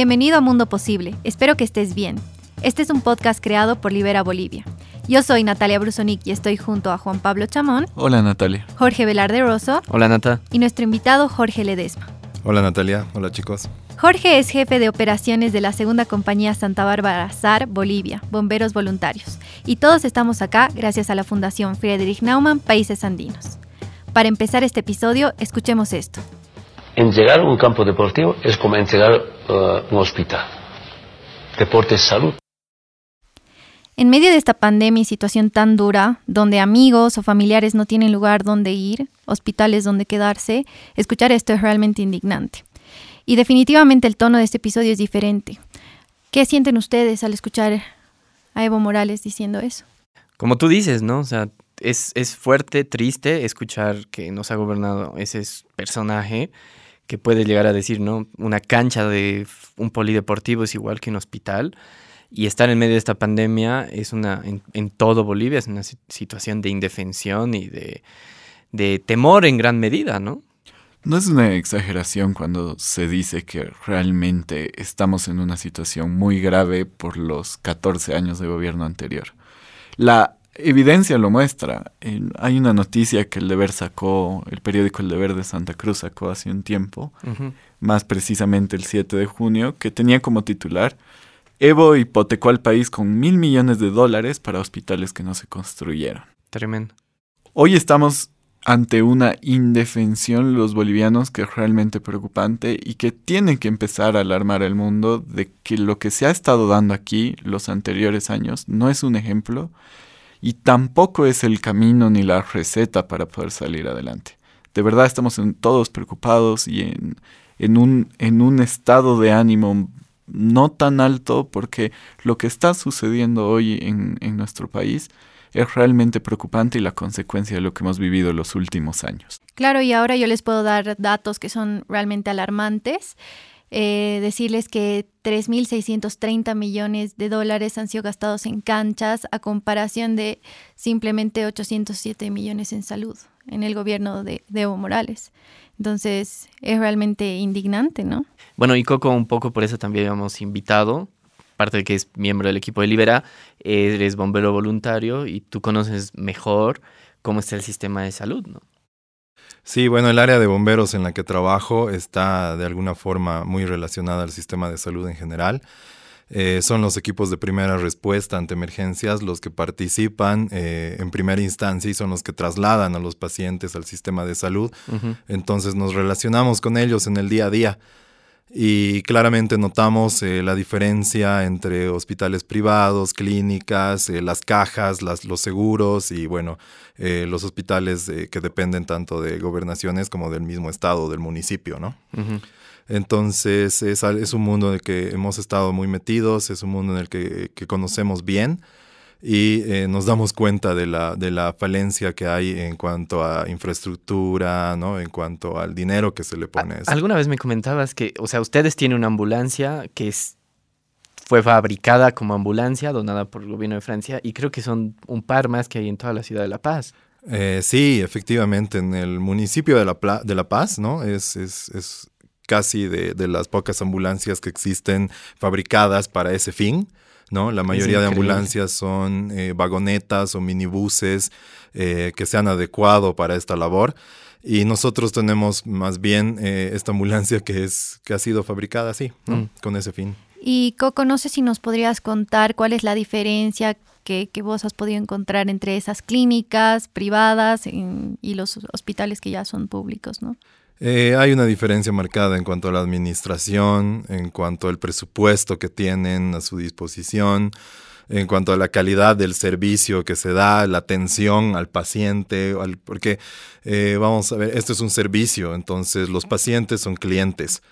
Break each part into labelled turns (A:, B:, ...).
A: Bienvenido a Mundo Posible. Espero que estés bien. Este es un podcast creado por Libera Bolivia. Yo soy Natalia Brusonic y estoy junto a Juan Pablo Chamón.
B: Hola Natalia.
A: Jorge Velarde Rosso.
C: Hola Nata.
A: Y nuestro invitado Jorge Ledesma.
D: Hola Natalia. Hola chicos.
A: Jorge es jefe de operaciones de la segunda compañía Santa Bárbara SAR Bolivia, Bomberos Voluntarios. Y todos estamos acá gracias a la Fundación Friedrich Naumann Países Andinos. Para empezar este episodio, escuchemos esto.
E: Entregar un campo deportivo es como entregar uh, un hospital. Deporte es salud.
A: En medio de esta pandemia y situación tan dura, donde amigos o familiares no tienen lugar donde ir, hospitales donde quedarse, escuchar esto es realmente indignante. Y definitivamente el tono de este episodio es diferente. ¿Qué sienten ustedes al escuchar a Evo Morales diciendo eso?
C: Como tú dices, ¿no? O sea, es, es fuerte, triste escuchar que nos ha gobernado ese personaje que puede llegar a decir, ¿no? Una cancha de un polideportivo es igual que un hospital. Y estar en medio de esta pandemia es una, en, todo Bolivia, es una situación de indefensión y de, de temor en gran medida, ¿no?
B: No es una exageración cuando se dice que realmente estamos en una situación muy grave por los 14 años de gobierno anterior. La evidencia lo muestra. hay una noticia que el Deber sacó, el periódico El Deber de Santa Cruz sacó hace un tiempo, más precisamente el 7 de junio, que tenía como titular Evo hipotecó al país con mil millones de dólares para hospitales que no se construyeron.
C: Tremendo.
B: Hoy estamos ante una indefensión los bolivianos que es realmente preocupante y que tiene que empezar a alarmar al mundo de que lo que se ha estado dando aquí los anteriores años no es un ejemplo y tampoco es el camino ni la receta para poder salir adelante. De verdad estamos todos preocupados y en, un estado de ánimo no tan alto porque lo que está sucediendo hoy en, en nuestro país es realmente preocupante y la consecuencia de lo que hemos vivido los últimos años.
A: Claro, y ahora yo les puedo dar datos que son realmente alarmantes. Eh, decirles que 3.630 millones de dólares han sido gastados en canchas a comparación de simplemente 807 millones en salud en el gobierno de, Evo Morales. Entonces es realmente indignante, ¿no?
C: Bueno, y Coco, un poco por eso también hemos invitado, parte de que es miembro del equipo de Libera, eres bombero voluntario y tú conoces mejor cómo está el sistema de salud, ¿no?
D: Sí, bueno, el área de bomberos en la que trabajo está de alguna forma muy relacionada al sistema de salud en general. Eh, son los equipos de primera respuesta ante emergencias los que participan eh, en primera instancia y son los que trasladan a los pacientes al sistema de salud. Entonces nos relacionamos con ellos en el día a día y claramente notamos eh, la diferencia entre hospitales privados, clínicas, las cajas, las, los seguros y bueno, los hospitales que dependen tanto de gobernaciones como del mismo estado, del municipio, ¿no? Entonces es, es, un mundo en el que hemos estado muy metidos, es un mundo en el que, conocemos bien y eh, nos damos cuenta de la, de la falencia que hay en cuanto a infraestructura, ¿no? en cuanto al dinero que se le pone.
C: Alguna vez me comentabas que, o sea, ustedes tienen una ambulancia que es, fue fabricada como ambulancia, donada por el gobierno de Francia, y creo que son un par más que hay en toda la ciudad de La Paz.
D: Eh, sí, efectivamente, en el municipio de La, de la Paz, ¿no? Es, es, es casi de, las pocas ambulancias que existen fabricadas para ese fin. ¿No? La mayoría de ambulancias son eh, vagonetas o minibuses eh, que se han adecuado para esta labor. Y nosotros tenemos más bien eh, esta ambulancia que, es, que ha sido fabricada así, mm. con ese fin.
A: Y Coco, no sé si nos podrías contar cuál es la diferencia que, que vos has podido encontrar entre esas clínicas privadas y los hospitales que ya son públicos, ¿no?
D: Eh, hay una diferencia marcada en cuanto a la administración, en cuanto al presupuesto que tienen a su disposición, en cuanto a la calidad del servicio que se da, la atención al paciente, porque eh, vamos a ver, esto es un servicio, entonces los pacientes son clientes.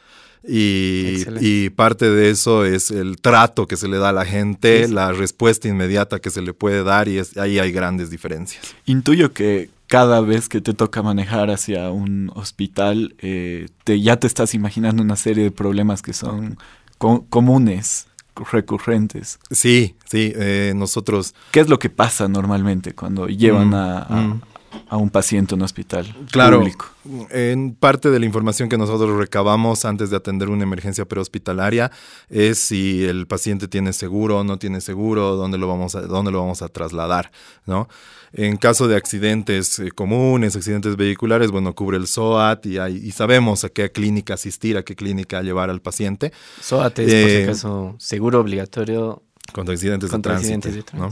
D: Y, parte de eso es el trato que se le da a la gente, la respuesta inmediata que se le puede dar y ahí hay grandes diferencias.
B: Intuyo que, cada vez que te toca manejar hacia un hospital, eh, te, ya te estás imaginando una serie de problemas que son comunes, recurrentes.
D: Sí, sí, eh, nosotros...
B: ¿Qué es lo que pasa normalmente cuando llevan mm, a, mm. A un paciente en un hospital
D: claro,
B: público?
D: En parte de la información que nosotros recabamos antes de atender una emergencia prehospitalaria es si el paciente tiene seguro o no tiene seguro, dónde lo vamos a, dónde lo vamos a trasladar, ¿no? En caso de accidentes eh, comunes, accidentes vehiculares, bueno, cubre el SOAT y, y, sabemos a qué clínica asistir, a qué clínica llevar al paciente.
C: SOAT es, por si eh, acaso, seguro obligatorio
D: contra accidentes de tránsito. ¿no?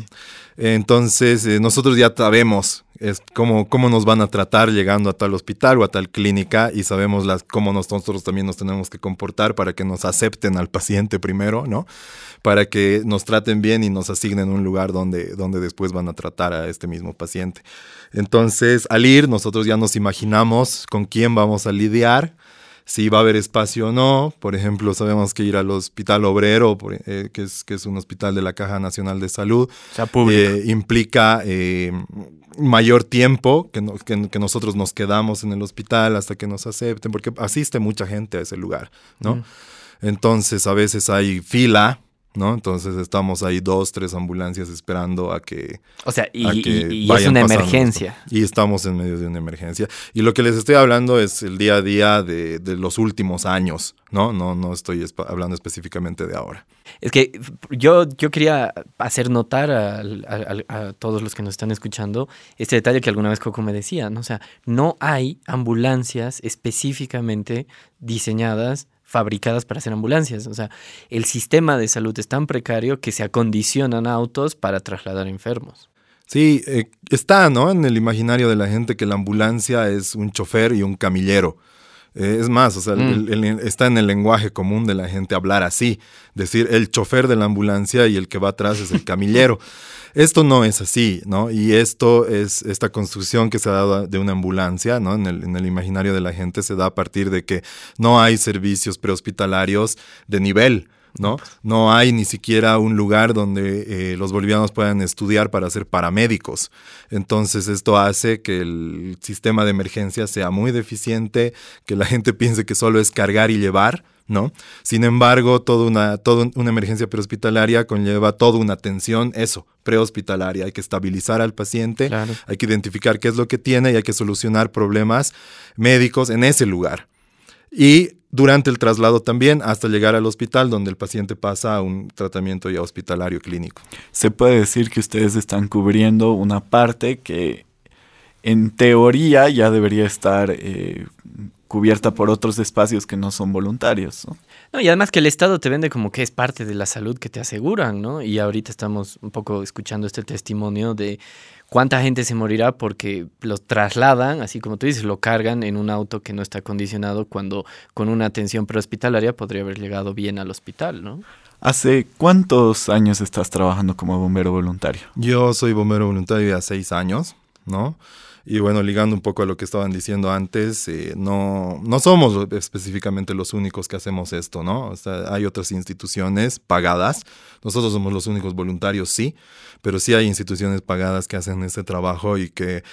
D: Entonces, eh, nosotros ya sabemos es cómo, cómo nos van a tratar llegando a tal hospital o a tal clínica y sabemos las, cómo nosotros también nos tenemos que comportar para que nos acepten al paciente primero, ¿no? Para que nos traten bien y nos asignen un lugar donde, donde después van a tratar a este mismo paciente. Entonces, al ir, nosotros ya nos imaginamos con quién vamos a lidiar, si va a haber espacio o no. Por ejemplo, sabemos que ir al Hospital Obrero, eh, que, es, que es un hospital de la Caja Nacional de Salud, eh, implica eh, mayor tiempo que, que, nosotros nos quedamos en el hospital hasta que nos acepten, porque asiste mucha gente a ese lugar, ¿no? Entonces, a veces hay fila ¿no? Entonces estamos ahí dos, tres ambulancias esperando a que...
C: O sea, y, es una emergencia.
D: Y estamos en medio de una emergencia. Y lo que les estoy hablando es el día a día de, los últimos años, ¿no? No, no estoy hablando específicamente de ahora.
C: Es que yo, yo quería hacer notar a, a, todos los que nos están escuchando este detalle que alguna vez Coco me decía, ¿no? O sea, no hay ambulancias específicamente diseñadas fabricadas para hacer ambulancias. O sea, el sistema de salud es tan precario que se acondicionan autos para trasladar enfermos.
D: Sí, eh, está, ¿no? En el imaginario de la gente que la ambulancia es un chofer y un camillero. Eh, es más, o sea, mm. está en el lenguaje común de la gente hablar así, decir el chofer de la ambulancia y el que va atrás es el camillero. Esto no es así, ¿no? Y esto es esta construcción que se ha dado de una ambulancia, ¿no? En el, en el imaginario de la gente se da a partir de que no hay servicios prehospitalarios de nivel. ¿No? No hay ni siquiera un lugar donde eh, los bolivianos puedan estudiar para ser paramédicos. Entonces esto hace que el sistema de emergencia sea muy deficiente, que la gente piense que solo es cargar y llevar, ¿no? Sin embargo, toda una, toda una emergencia prehospitalaria conlleva toda una atención, eso, prehospitalaria. Hay que estabilizar al paciente, hay que identificar qué es lo que tiene y hay que solucionar problemas médicos en ese lugar. Y durante el traslado también hasta llegar al hospital donde el paciente pasa a un tratamiento ya hospitalario clínico.
B: Se puede decir que ustedes están cubriendo una parte que en teoría ya debería estar eh, cubierta por otros espacios que no son voluntarios.
C: ¿no? y además que el Estado te vende como que es parte de la salud que te aseguran, ¿no? Y ahorita estamos un poco escuchando este testimonio de cuánta gente se morirá porque lo trasladan, así como tú dices, lo cargan en un auto que no está acondicionado cuando con una atención prehospitalaria podría haber llegado bien al hospital, ¿no?
B: ¿Hace cuántos años estás trabajando como bombero voluntario?
D: Yo soy bombero voluntario ya seis años, ¿no? Y bueno, ligando un poco a lo que estaban diciendo antes, eh, no, no somos específicamente los únicos que hacemos esto, ¿no? O sea, hay otras instituciones pagadas, nosotros somos los únicos voluntarios, sí, pero sí hay instituciones pagadas que hacen este trabajo y que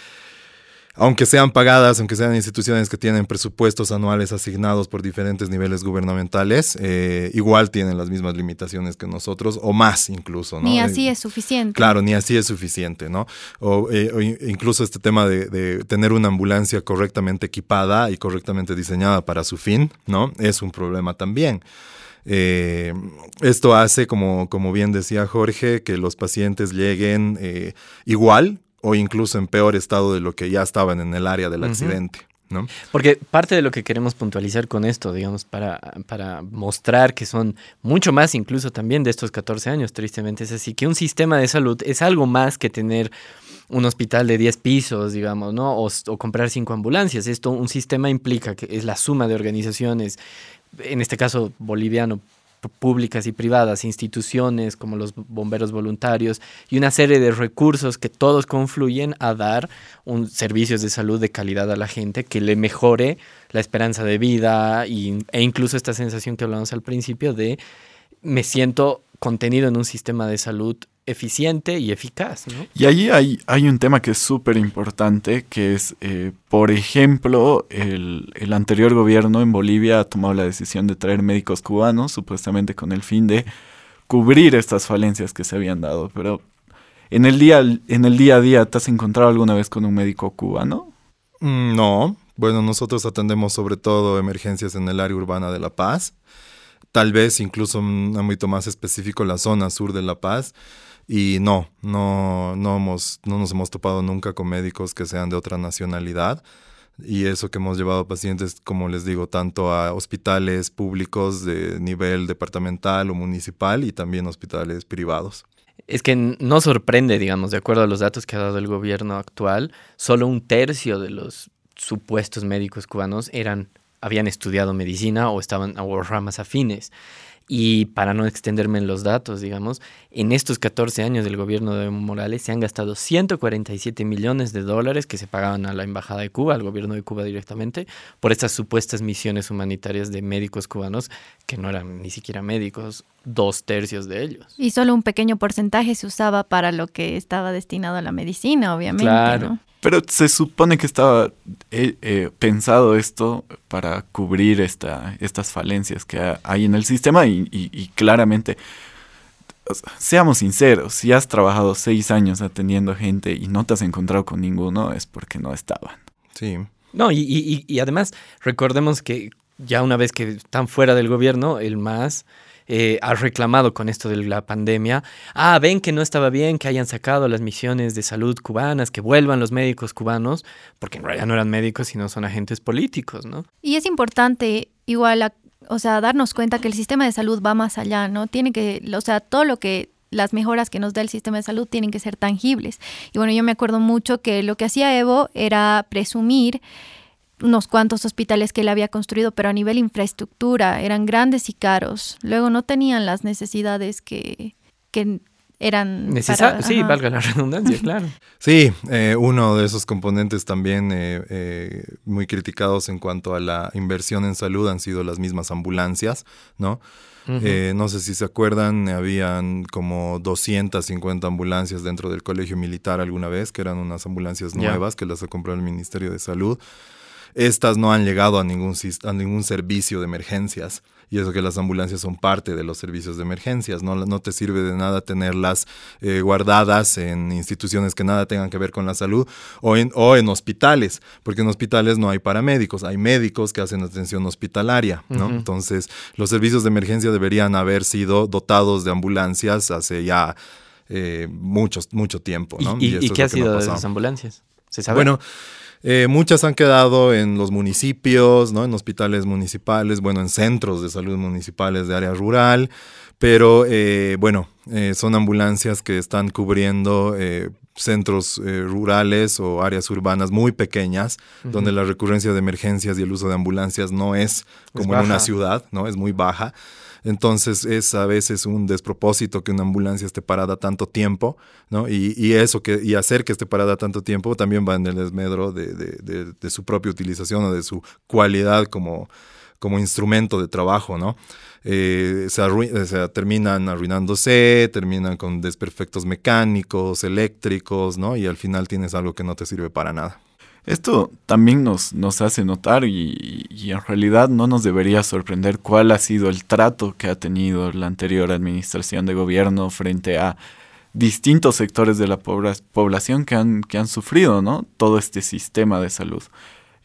D: aunque sean pagadas, aunque sean instituciones que tienen presupuestos anuales asignados por diferentes niveles gubernamentales, eh, igual tienen las mismas limitaciones que nosotros, o más incluso.
A: Ni así es suficiente.
D: Claro, ni así es suficiente, ¿no? O, eh, incluso este tema de, tener una ambulancia correctamente equipada y correctamente diseñada para su fin, ¿no? Es un problema también. Eh, esto hace, como, como bien decía Jorge, que los pacientes lleguen igual o incluso en peor estado de lo que ya estaban en el área del accidente. ¿no?
C: Porque parte de lo que queremos puntualizar con esto, digamos, para, para mostrar que son mucho más incluso también de estos 14 años, tristemente es así, que un sistema de salud es algo más que tener un hospital de 10 pisos, digamos, ¿no? O, o, comprar cinco ambulancias. Esto, un sistema implica que es la suma de organizaciones, en este caso boliviano, públicas y privadas, instituciones como los bomberos voluntarios y una serie de recursos que todos confluyen a dar un servicios de salud de calidad a la gente que le mejore la esperanza de vida e incluso esta sensación que hablamos al principio de me siento contenido en un sistema de salud eficiente y eficaz.
B: Y allí hay, hay un tema que es súper importante, que es, eh, por ejemplo, el, el, anterior gobierno en Bolivia ha tomado la decisión de traer médicos cubanos, supuestamente con el fin de cubrir estas falencias que se habían dado, pero En el día, en el día a día, ¿te has encontrado alguna vez con un médico cubano?
D: Mm, no. Bueno, nosotros atendemos sobre todo emergencias en el área urbana de La Paz. Tal vez incluso un ámbito más específico la zona sur de La Paz. Y no, no, no, hemos, no nos hemos topado nunca con médicos que sean de otra nacionalidad. Y eso que hemos llevado pacientes, como les digo, tanto a hospitales públicos de nivel departamental o municipal y también hospitales privados.
C: Es que no sorprende, digamos, de acuerdo a los datos que ha dado el gobierno actual, solo un tercio de los supuestos médicos cubanos eran habían estudiado medicina o estaban a ramas afines. Y para no extenderme en los datos, digamos, en estos 14 años del gobierno de Evo Morales se han gastado 147 millones de dólares que se pagaban a la Embajada de Cuba, al gobierno de Cuba directamente, por estas supuestas misiones humanitarias de médicos cubanos que no eran ni siquiera médicos, dos tercios de ellos.
A: Y solo un pequeño porcentaje se usaba para lo que estaba destinado a la medicina, obviamente.
C: Claro.
B: Pero se supone que estaba eh, eh, pensado esto para cubrir esta, estas falencias que hay en el sistema y, claramente, seamos sinceros, si has trabajado seis años atendiendo gente y no te has encontrado con ninguno, es porque no estaban.
D: Sí.
C: No, y, y además recordemos que ya una vez que están fuera del gobierno, el MAS eh, ha reclamado con esto de la pandemia, ah, ven que no estaba bien que hayan sacado las misiones de salud cubanas, que vuelvan los médicos cubanos, porque en realidad no eran médicos, sino son agentes políticos, ¿no?
A: Y es importante igual, o sea, darnos cuenta que el sistema de salud va más allá, ¿no? Tiene que, o sea, todo lo que las mejoras que nos da el sistema de salud tienen que ser tangibles. Y bueno, yo me acuerdo mucho que lo que hacía Evo era presumir unos cuantos hospitales que él había construido, pero a nivel infraestructura eran grandes y caros. Luego no tenían las necesidades que, que eran...
C: Necesarias, sí, valga la redundancia, claro.
D: Sí, eh, uno de esos componentes también eh, eh, muy criticados en cuanto a la inversión en salud han sido las mismas ambulancias, ¿no? no sé si se acuerdan, habían como 250 ambulancias dentro del colegio militar alguna vez, que eran unas ambulancias nuevas que las ha comprado el Ministerio de Salud estas no han llegado a ningún, a ningún servicio de emergencias. Y eso que las ambulancias son parte de los servicios de emergencias. No, no te sirve de nada tenerlas eh, guardadas en instituciones que nada tengan que ver con la salud o en, o en hospitales, porque en hospitales no hay paramédicos, hay médicos que hacen atención hospitalaria. ¿no? Entonces, los servicios de emergencia deberían haber sido dotados de ambulancias hace ya eh, mucho, mucho tiempo. ¿no?
C: ¿Y, qué ha sido de esas ambulancias?
D: ¿Se sabe? Bueno, eh, muchas han quedado en los municipios, ¿no? en hospitales municipales, bueno, en centros de salud municipales de área rural, pero eh, bueno, eh, son ambulancias que están cubriendo centros rurales o áreas urbanas muy pequeñas, donde la recurrencia de emergencias y el uso de ambulancias no es como en una ciudad, ¿no? Es muy baja. Entonces es a veces un despropósito que una ambulancia esté parada tanto tiempo, ¿no? Y, eso que, y hacer que esté parada tanto tiempo también va en el desmedro de, su propia utilización o de su cualidad como, como instrumento de trabajo, ¿no? Eh, se, terminan arruinándose, terminan con desperfectos mecánicos, eléctricos, ¿no? Y al final tienes algo que no te sirve para nada.
B: Esto también nos, nos hace notar y, en realidad no nos debería sorprender cuál ha sido el trato que ha tenido la anterior administración de gobierno frente a distintos sectores de la población que han, que han sufrido ¿no? todo este sistema de salud.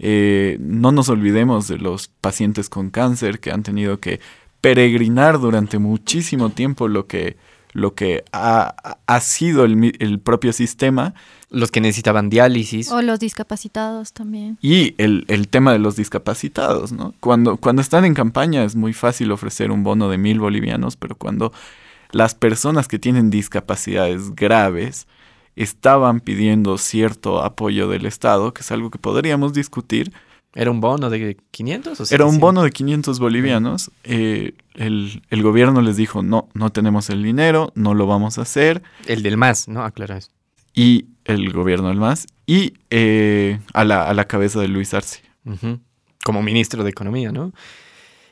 B: Eh, no nos olvidemos de los pacientes con cáncer que han tenido que peregrinar durante muchísimo tiempo lo que, lo que ha, ha sido el, el propio sistema
C: los que necesitaban diálisis.
A: O los discapacitados también.
B: Y el, tema de los discapacitados, ¿no? Cuando, cuando están en campaña es muy fácil ofrecer un bono de mil bolivianos, pero cuando las personas que tienen discapacidades graves estaban pidiendo cierto apoyo del Estado, que es algo que podríamos discutir.
C: ¿Era un bono de 500 o
B: Era un bono de 500 bolivianos. Eh, el, el, gobierno les dijo, no, no tenemos el dinero, no lo vamos a hacer.
C: El del MAS, ¿no? Aclara eso
B: y el gobierno del MAS y eh, a, la, a, la, cabeza de Luis Arce.
C: Como ministro de Economía, ¿no?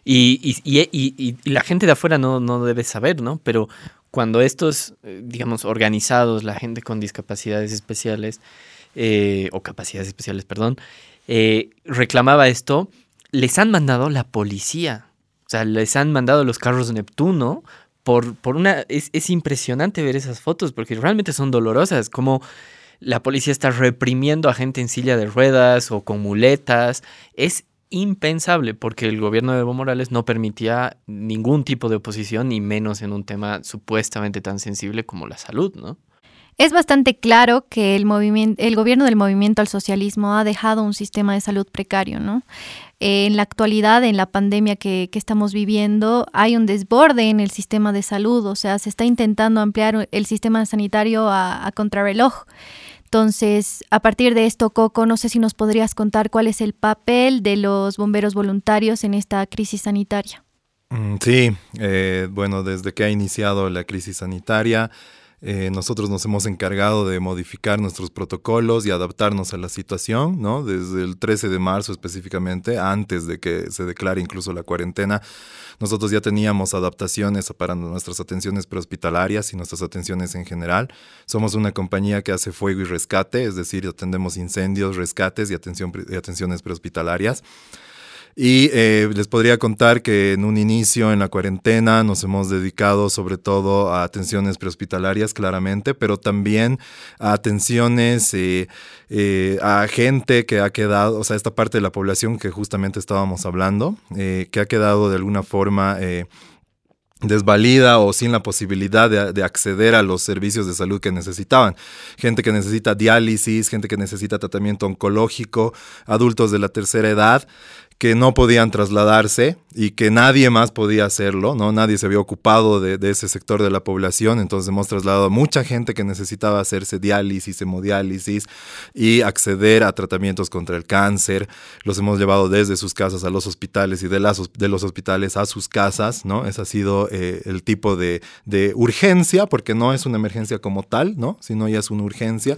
C: Y, y, y, y, la gente de afuera no, no debe saber, ¿no? Pero cuando estos, eh, digamos, organizados, la gente con discapacidades especiales, eh, o capacidades especiales, perdón, reclamaba esto, les han mandado la policía. O sea, les han mandado los carros de Neptuno por, por una... Es, es impresionante ver esas fotos porque realmente son dolorosas, como la policía está reprimiendo a gente en silla de ruedas o con muletas. Es impensable porque el gobierno de Evo Morales no permitía ningún tipo de oposición, ni menos en un tema supuestamente tan sensible como la salud, ¿no?
A: Es bastante claro que el, el gobierno del movimiento al socialismo ha dejado un sistema de salud precario, ¿no? en la actualidad, en la pandemia que, estamos viviendo, hay un desborde en el sistema de salud, o sea, se está intentando ampliar el sistema sanitario a, a contrarreloj. Entonces, a partir de esto, Coco, no sé si nos podrías contar cuál es el papel de los bomberos voluntarios en esta crisis sanitaria.
D: Mm, sí, eh, bueno, desde que ha iniciado la crisis sanitaria, eh, nosotros nos hemos encargado de modificar nuestros protocolos y adaptarnos a la situación, ¿no? Desde el 13 de marzo específicamente, antes de que se declare incluso la cuarentena, nosotros ya teníamos adaptaciones para nuestras atenciones prehospitalarias y nuestras atenciones en general. Somos una compañía que hace fuego y rescate, es decir, atendemos incendios, rescates y, atención, y atenciones prehospitalarias. Y eh, les podría contar que en un inicio, en la cuarentena, nos hemos dedicado sobre todo a atenciones prehospitalarias, claramente, pero también a atenciones eh, eh, a gente que ha quedado, o sea, esta parte de la población que justamente estábamos hablando, que ha quedado de alguna forma desvalida o sin la posibilidad de, acceder a los servicios de salud que necesitaban. Gente que necesita diálisis, gente que necesita tratamiento oncológico, adultos de la tercera edad que no podían trasladarse y que nadie más podía hacerlo, ¿no? Nadie se había ocupado de, ese sector de la población, entonces hemos trasladado a mucha gente que necesitaba hacerse diálisis, hemodiálisis y acceder a tratamientos contra el cáncer. Los hemos llevado desde sus casas a los hospitales y de, las, de los hospitales a sus casas, ¿no? Ese ha sido eh, el tipo de, urgencia, porque no es una emergencia como tal, ¿no? Sino ya es una urgencia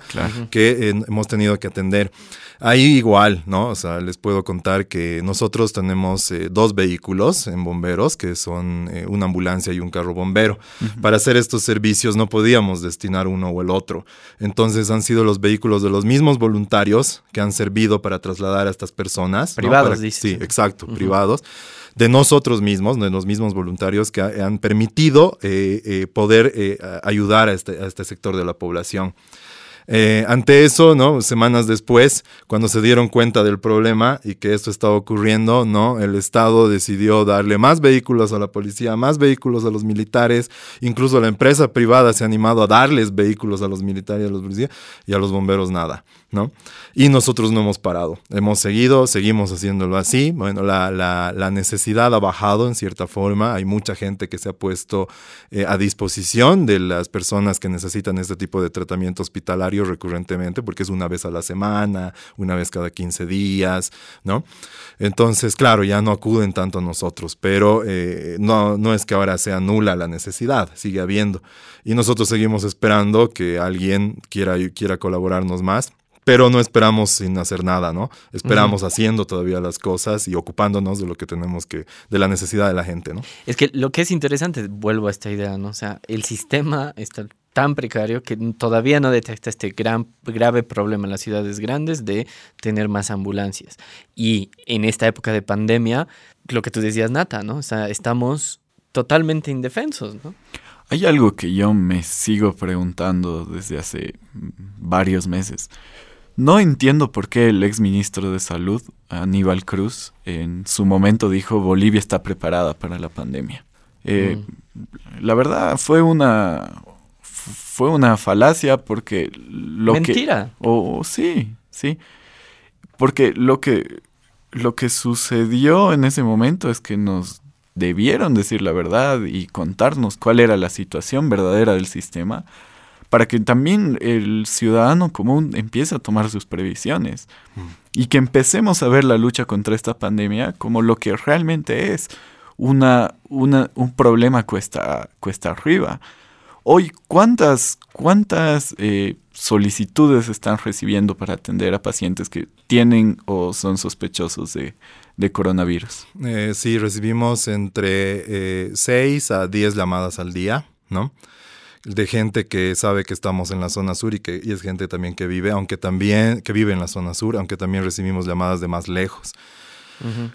D: que eh, hemos tenido que atender. Ahí igual, ¿no? O sea, les puedo contar que nosotros tenemos eh, dos vehículos en bomberos, que son eh, una ambulancia y un carro bombero. Para hacer estos servicios no podíamos destinar uno o el otro. Entonces han sido los vehículos de los mismos voluntarios que han servido para trasladar a estas personas.
C: Privados,
D: Sí, exacto, privados de nosotros mismos, de los mismos voluntarios que han permitido eh, poder ayudar a este, a este sector de la población. Eh, ante eso, ¿no? Semanas después, cuando se dieron cuenta del problema y que esto estaba ocurriendo, ¿no? El Estado decidió darle más vehículos a la policía, más vehículos a los militares, incluso la empresa privada se ha animado a darles vehículos a los militares a los policías y a los bomberos nada, ¿no? Y nosotros no hemos parado, hemos seguido, seguimos haciéndolo así, bueno, la, la, necesidad ha bajado en cierta forma, hay mucha gente que se ha puesto eh, a disposición de las personas que necesitan este tipo de tratamiento hospitalario recurrentemente, porque es una vez a la semana, una vez cada 15 días, ¿no? Entonces, claro, ya no acuden tanto a nosotros, pero eh, no, no es que ahora sea nula la necesidad, sigue habiendo. Y nosotros seguimos esperando que alguien quiera, quiera colaborarnos más pero no esperamos sin hacer nada, ¿no? Esperamos haciendo todavía las cosas y ocupándonos de lo que tenemos que, de la necesidad de la gente, ¿no?
C: Es que lo que es interesante, vuelvo a esta idea, ¿no? O sea, el sistema está tan precario que todavía no detecta este gran, grave problema en las ciudades grandes de tener más ambulancias. Y en esta época de pandemia, lo que tú decías, Nata, ¿no? O sea, estamos totalmente indefensos, ¿no?
B: Hay algo que yo me sigo preguntando desde hace varios meses. No entiendo por qué el ex ministro de Salud, Aníbal Cruz, en su momento dijo Bolivia está preparada para la pandemia. Eh, mm. La verdad fue una, fue una falacia porque lo
C: Mentira.
B: que... Oh, sí, sí. Porque lo que, lo que sucedió en ese momento es que nos debieron decir la verdad y contarnos cuál era la situación verdadera del sistema para que también el ciudadano común empiece a tomar sus previsiones mm. y que empecemos a ver la lucha contra esta pandemia como lo que realmente es una, una un problema cuesta, cuesta arriba. Hoy, ¿cuántas, cuántas eh, solicitudes están recibiendo para atender a pacientes que tienen o son sospechosos de, coronavirus?
D: Eh, sí, recibimos entre 6 eh, a 10 llamadas al día, ¿no? De gente que sabe que estamos en la zona sur y que y es gente también que vive, aunque también que vive en la zona sur, aunque también recibimos llamadas de más lejos.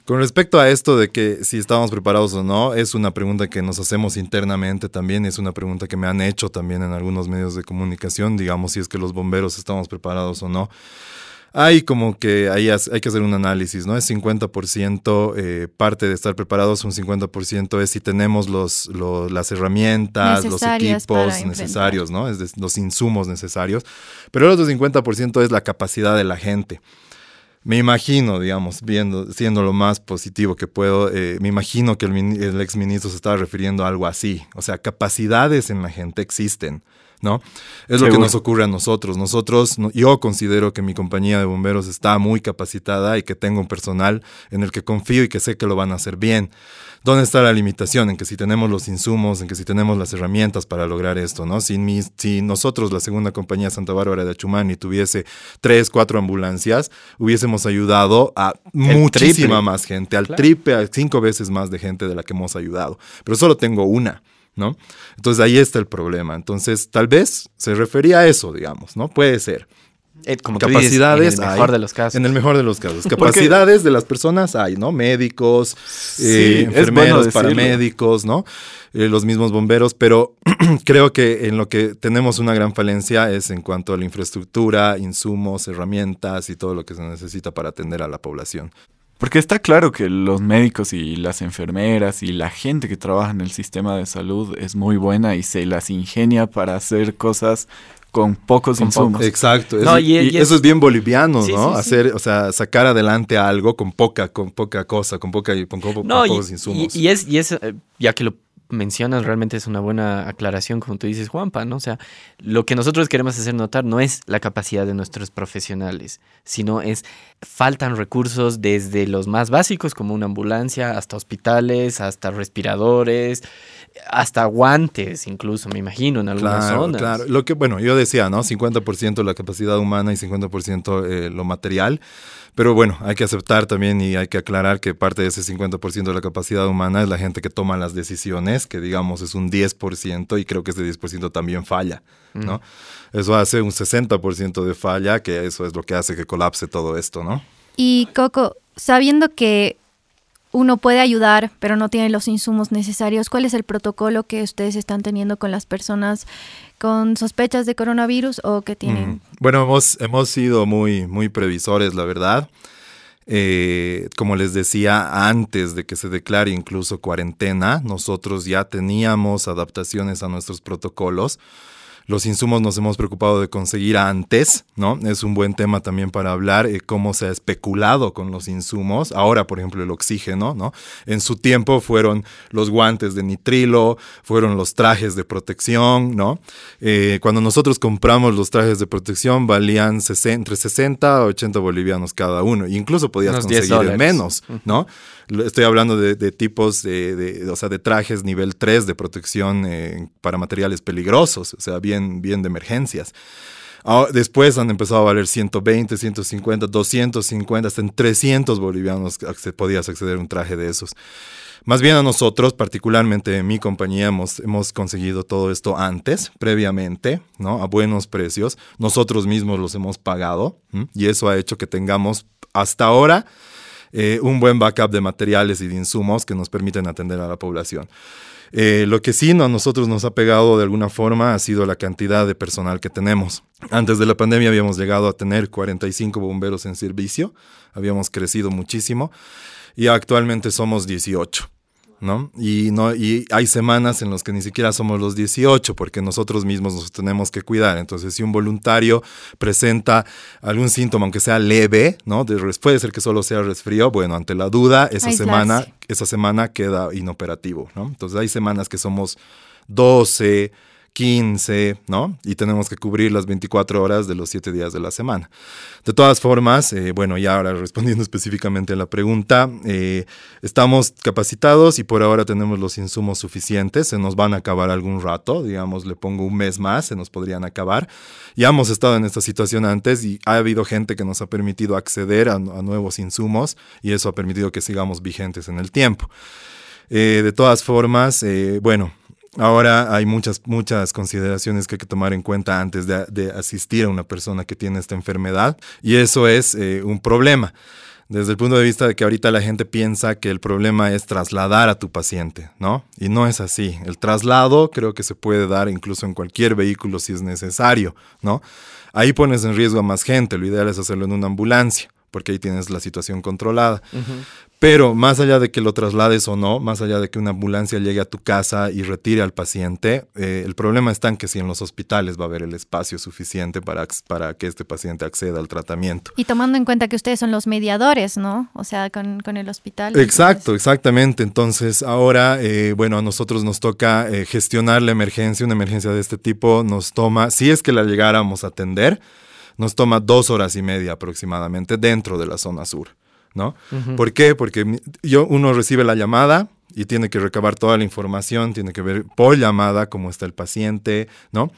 D: Con respecto a esto de que si estábamos preparados o no, es una pregunta que nos hacemos internamente también, es una pregunta que me han hecho también en algunos medios de comunicación, digamos, si es que los bomberos estamos preparados o no hay como que ahí hay que hacer un análisis, ¿no? Es 50% eh, parte de estar preparados, un 50% es si tenemos los, las herramientas, los equipos necesarios, ¿no? Es los insumos necesarios. Pero el otro 50% es la capacidad de la gente. Me imagino, digamos, viendo, siendo lo más positivo que puedo, eh, me imagino que el, el exministro se estaba refiriendo a algo así. O sea, capacidades en la gente existen. ¿No? Es lo que nos ocurre a nosotros. Nosotros, yo considero que mi compañía de bomberos está muy capacitada y que tengo un personal en el que confío y que sé que lo van a hacer bien. ¿Dónde está la limitación? En que si tenemos los insumos, en que si tenemos las herramientas para lograr esto, ¿no? Si, si nosotros, la segunda compañía Santa Bárbara de Achumani, tuviese tres, cuatro ambulancias, hubiésemos ayudado a muchísima más gente, al triple, a cinco veces más de gente de la que hemos ayudado. Pero solo tengo una. ¿No? Entonces ahí está el problema. Entonces, tal vez se refería a eso, digamos, ¿no? Puede ser.
C: Eh, como capacidades en el mejor de los casos.
D: En el mejor de los casos. Capacidades de las personas hay, ¿no? Médicos, eh, enfermeros, paramédicos, ¿no? Eh, los mismos bomberos, pero creo que en lo que tenemos una gran falencia es en cuanto a la infraestructura, insumos, herramientas y todo lo que se necesita para atender a la población.
B: Porque está claro que los médicos y las enfermeras y la gente que trabaja en el sistema de salud es muy buena y se las ingenia para hacer cosas con pocos insumos.
D: Exacto. Eso, y, eso es bien boliviano, ¿no? Hacer, o sea, sacar adelante algo con poca, con poca cosa, con poca con, pocos insumos.
C: Y, es, y es, eh, ya que lo mencionas realmente es una buena aclaración, como tú dices, Juanpa, ¿no? O sea, lo que nosotros queremos hacer notar no es la capacidad de nuestros profesionales, sino es faltan recursos desde los más básicos, como una ambulancia, hasta hospitales, hasta respiradores, hasta guantes, incluso, me imagino, en algunas zonas.
D: Claro, lo que, bueno, yo decía, ¿no? 50% la capacidad humana y 50% eh, lo material. Pero bueno, hay que aceptar también y hay que aclarar que parte de ese 50% de la capacidad humana es la gente que toma las decisiones, que digamos es un 10% y creo que ese 10% también falla, ¿no? Eso hace un 60% de falla, que eso es lo que hace que colapse todo esto, ¿no?
A: Y Coco, sabiendo que uno puede ayudar, pero no tiene los insumos necesarios. ¿Cuál es el protocolo que ustedes están teniendo con las personas con sospechas de coronavirus o que tienen? Mm.
D: Bueno, hemos, hemos sido muy, muy previsores, la verdad. Eh, como les decía, antes de que se declare incluso cuarentena, nosotros ya teníamos adaptaciones a nuestros protocolos los insumos nos hemos preocupado de conseguir antes, ¿no? Es un buen tema también para hablar eh, cómo se ha especulado con los insumos. Ahora, por ejemplo, el oxígeno, ¿no? En su tiempo fueron los guantes de nitrilo, fueron los trajes de protección, ¿no? Eh, cuando nosotros compramos los trajes de protección valían entre 60 a 80 bolivianos cada uno. incluso podías conseguir menos, ¿no? Estoy hablando de, tipos de, o sea, de trajes nivel 3 de protección eh, para materiales peligrosos, o sea, bien, bien de emergencias. Ah, después han empezado a valer 120, 150, 250, hasta en 300 bolivianos podías acceder a un traje de esos. Más bien a nosotros, particularmente en mi compañía, hemos, hemos conseguido todo esto antes, previamente, ¿no? A buenos precios. Nosotros mismos los hemos pagado y eso ha hecho que tengamos hasta ahora eh, un buen backup de materiales y de insumos que nos permiten atender a la población. Eh, lo que sí a nosotros nos ha pegado de alguna forma ha sido la cantidad de personal que tenemos. Antes de la pandemia habíamos llegado a tener 45 bomberos en servicio, habíamos crecido muchísimo y actualmente somos 18. ¿No? Y, no, y hay semanas en las que ni siquiera somos los 18 porque nosotros mismos nos tenemos que cuidar. Entonces, si un voluntario presenta algún síntoma, aunque sea leve, ¿no? puede ser que solo sea resfrío, bueno, ante la duda, esa semana, esa semana queda inoperativo, ¿no? Entonces, hay semanas que somos 12, 15, ¿no? Y tenemos que cubrir las 24 horas de los 7 días de la semana. De todas formas, eh, bueno, ya ahora respondiendo específicamente a la pregunta, eh, estamos capacitados y por ahora tenemos los insumos suficientes, se nos van a acabar algún rato, digamos, le pongo un mes más, se nos podrían acabar. Ya hemos estado en esta situación antes y ha habido gente que nos ha permitido acceder a, nuevos insumos y eso ha permitido que sigamos vigentes en el tiempo. Eh, de todas formas, bueno, Ahora hay muchas, muchas consideraciones que hay que tomar en cuenta antes de, asistir a una persona que tiene esta enfermedad y eso es eh, un problema. desde el punto de vista de que ahorita la gente piensa que el problema es trasladar a tu paciente, ¿no? Y no es así. El traslado creo que se puede dar incluso en cualquier vehículo si es necesario, ¿no? Ahí pones en riesgo a más gente, lo ideal es hacerlo en una ambulancia porque ahí tienes la situación controlada. Pero más allá de que lo traslades o no, más allá de que una ambulancia llegue a tu casa y retire al paciente, eh, el problema está en que si en los hospitales va a haber el espacio suficiente para, para que este paciente acceda al tratamiento.
A: Y tomando en cuenta que ustedes son los mediadores, ¿no? O sea, con, con el hospital.
D: Exacto, exactamente. Entonces, ahora, eh, bueno, a nosotros nos toca eh, gestionar la emergencia. Una emergencia de este tipo nos toma, si es que la llegáramos a atender, nos toma dos horas y media aproximadamente dentro de la zona sur. ¿No? ¿Por qué? Porque yo, uno recibe la llamada y tiene que recabar toda la información, tiene que ver por llamada cómo está el paciente, ¿no?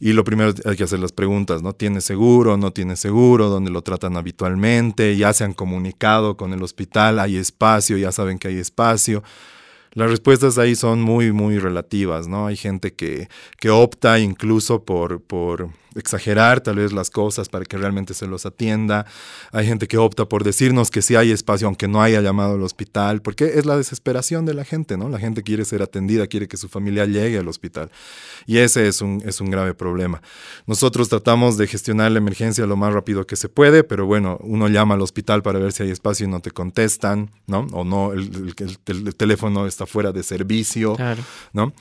D: Y lo primero hay que hacer las preguntas, ¿no? ¿Tiene seguro? ¿No tiene seguro? ¿Dónde lo tratan habitualmente? ¿Ya se han comunicado con el hospital? ¿Hay espacio? ¿Ya saben que hay espacio? Las respuestas ahí son muy, muy relativas, ¿no? Hay gente que, que opta incluso por, por exagerar tal vez las cosas para que realmente se los atienda. Hay gente que opta por decirnos que sí hay espacio aunque no haya llamado al hospital, porque es la desesperación de la gente, ¿no? La gente quiere ser atendida, quiere que su familia llegue al hospital. Y ese es un, es un grave problema. Nosotros tratamos de gestionar la emergencia lo más rápido que se puede, pero bueno, uno llama al hospital para ver si hay espacio y no te contestan, ¿no? O no, el, el teléfono está fuera de servicio, claro. ¿no?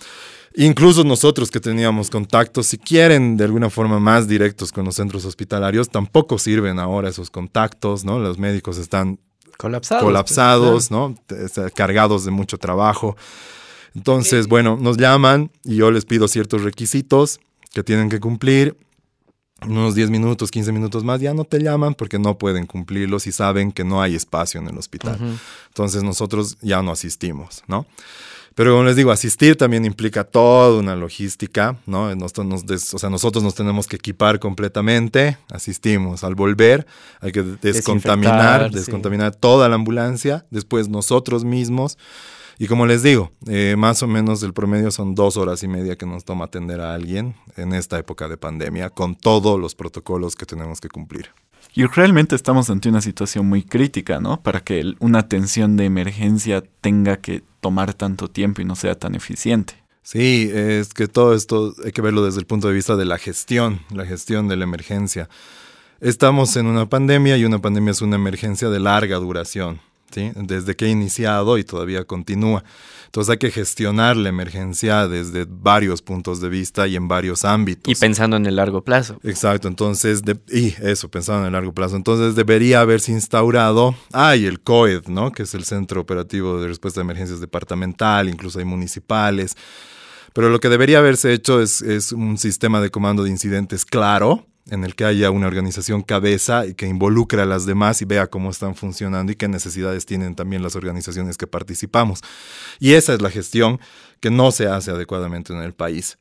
D: Incluso nosotros que teníamos contactos, si quieren de alguna forma más directos con los centros hospitalarios, tampoco sirven ahora esos contactos, ¿no? Los médicos están
C: colapsados,
D: colapsados ¿no? Cargados de mucho trabajo. Entonces, bueno, nos llaman y yo les pido ciertos requisitos que tienen que cumplir. Unos 10 minutos, 15 minutos más, ya no te llaman porque no pueden cumplirlos y saben que no hay espacio en el hospital. Entonces nosotros ya no asistimos, ¿no? Pero como les digo, asistir también implica toda una logística, ¿no? Nosotros nos, o sea, nosotros nos tenemos que equipar completamente, asistimos. Al volver hay que descontaminar, descontaminar toda la ambulancia, después nosotros mismos. Y como les digo, eh, más o menos el promedio son dos horas y media que nos toma atender a alguien en esta época de pandemia, con todos los protocolos que tenemos que cumplir.
B: Y realmente estamos ante una situación muy crítica, ¿no? Para que una atención de emergencia tenga que tomar tanto tiempo y no sea tan eficiente.
D: Sí, es que todo esto hay que verlo desde el punto de vista de la gestión, la gestión de la emergencia. Estamos en una pandemia y una pandemia es una emergencia de larga duración, ¿sí? Desde que ha iniciado y todavía continúa. Entonces hay que gestionar la emergencia desde varios puntos de vista y en varios ámbitos.
C: Y pensando en el largo plazo.
D: Exacto, entonces, y eso, pensando en el largo plazo. Entonces debería haberse instaurado, hay el COED, ¿no? Que es el Centro Operativo de Respuesta a Emergencias Departamental, incluso hay municipales. Pero lo que debería haberse hecho es, es un sistema de comando de incidentes claro, en el que haya una organización cabeza y que involucre a las demás y vea cómo están funcionando y qué necesidades tienen también las organizaciones que participamos. Y esa es la gestión que no se hace adecuadamente en el país.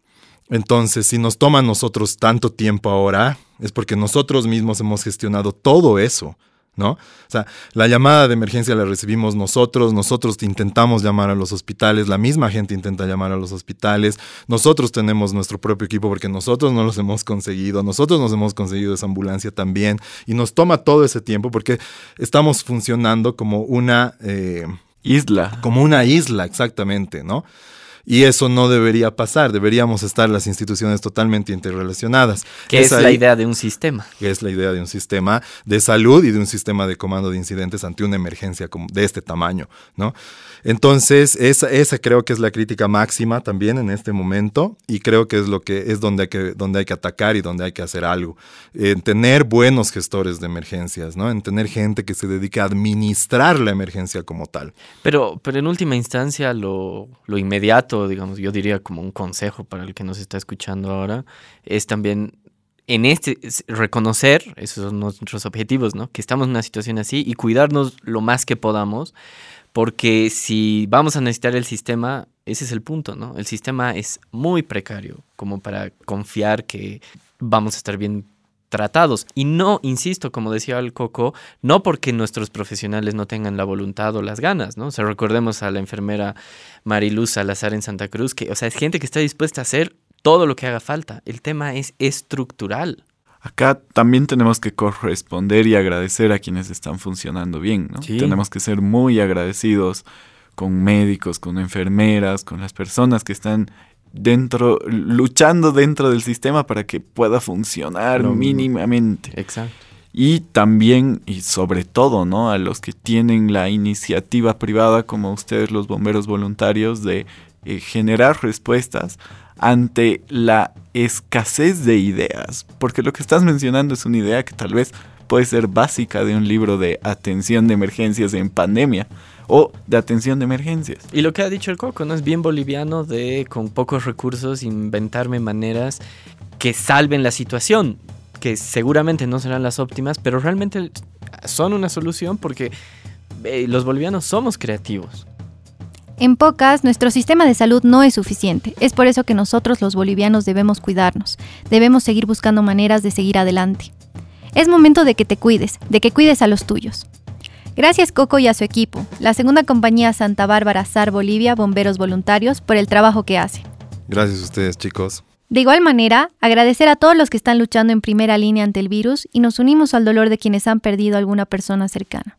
D: Entonces, si nos toma a nosotros tanto tiempo ahora, es porque nosotros mismos hemos gestionado todo eso. ¿No? O sea, la llamada de emergencia la recibimos nosotros, nosotros intentamos llamar a los hospitales, la misma gente intenta llamar a los hospitales, nosotros tenemos nuestro propio equipo porque nosotros no los hemos conseguido, nosotros nos hemos conseguido esa ambulancia también y nos toma todo ese tiempo porque estamos funcionando como una...
B: Eh, isla.
D: Como una isla, exactamente, ¿no? Y eso no debería pasar, deberíamos estar las instituciones totalmente interrelacionadas.
C: Que es, la idea de un sistema.
D: Que es la idea de un sistema de salud y de un sistema de comando de incidentes ante una emergencia de este tamaño, ¿no? Entonces, esa, esa creo que es la crítica máxima también en este momento y creo que es lo que es donde hay que, donde hay que atacar y donde hay que hacer algo. En tener buenos gestores de emergencias, ¿no? En tener gente que se dedique a administrar la emergencia como tal.
C: Pero, pero en última instancia, lo, lo inmediato, digamos, yo diría como un consejo para el que nos está escuchando ahora, es también en este reconocer, esos son nuestros objetivos, ¿no? Que estamos en una situación así y cuidarnos lo más que podamos porque si vamos a necesitar el sistema, ese es el punto, ¿no? El sistema es muy precario como para confiar que vamos a estar bien tratados. Y no, insisto, como decía el Coco, no porque nuestros profesionales no tengan la voluntad o las ganas, ¿no? O sea, recordemos a la enfermera Mariluz Salazar en Santa Cruz, que, o sea, es gente que está dispuesta a hacer todo lo que haga falta. El tema es estructural.
B: Acá también tenemos que corresponder y agradecer a quienes están funcionando bien, ¿no?
C: Sí.
B: Tenemos que ser muy agradecidos con médicos, con enfermeras, con las personas que están dentro, luchando dentro del sistema para que pueda funcionar
C: Lo-
B: mínimamente.
C: Exacto.
B: Y también, y sobre todo, ¿no? A los que tienen la iniciativa privada, como ustedes los bomberos voluntarios, de eh, generar respuestas ante la escasez de ideas. Porque lo que estás mencionando es una idea que tal vez puede ser básica de un libro de atención de emergencias en pandemia o de atención de emergencias.
C: Y lo que ha dicho el Coco, ¿no? Es bien boliviano de con pocos recursos inventarme maneras que salven la situación, que seguramente no serán las óptimas, pero realmente son una solución porque eh, los bolivianos somos creativos.
A: En pocas, nuestro sistema de salud no es suficiente. Es por eso que nosotros los bolivianos debemos cuidarnos. Debemos seguir buscando maneras de seguir adelante. Es momento de que te cuides, de que cuides a los tuyos. Gracias Coco y a su equipo, la segunda compañía Santa Bárbara SAR Bolivia Bomberos Voluntarios, por el trabajo que hace.
D: Gracias a ustedes, chicos.
A: De igual manera, agradecer a todos los que están luchando en primera línea ante el virus y nos unimos al dolor de quienes han perdido a alguna persona cercana.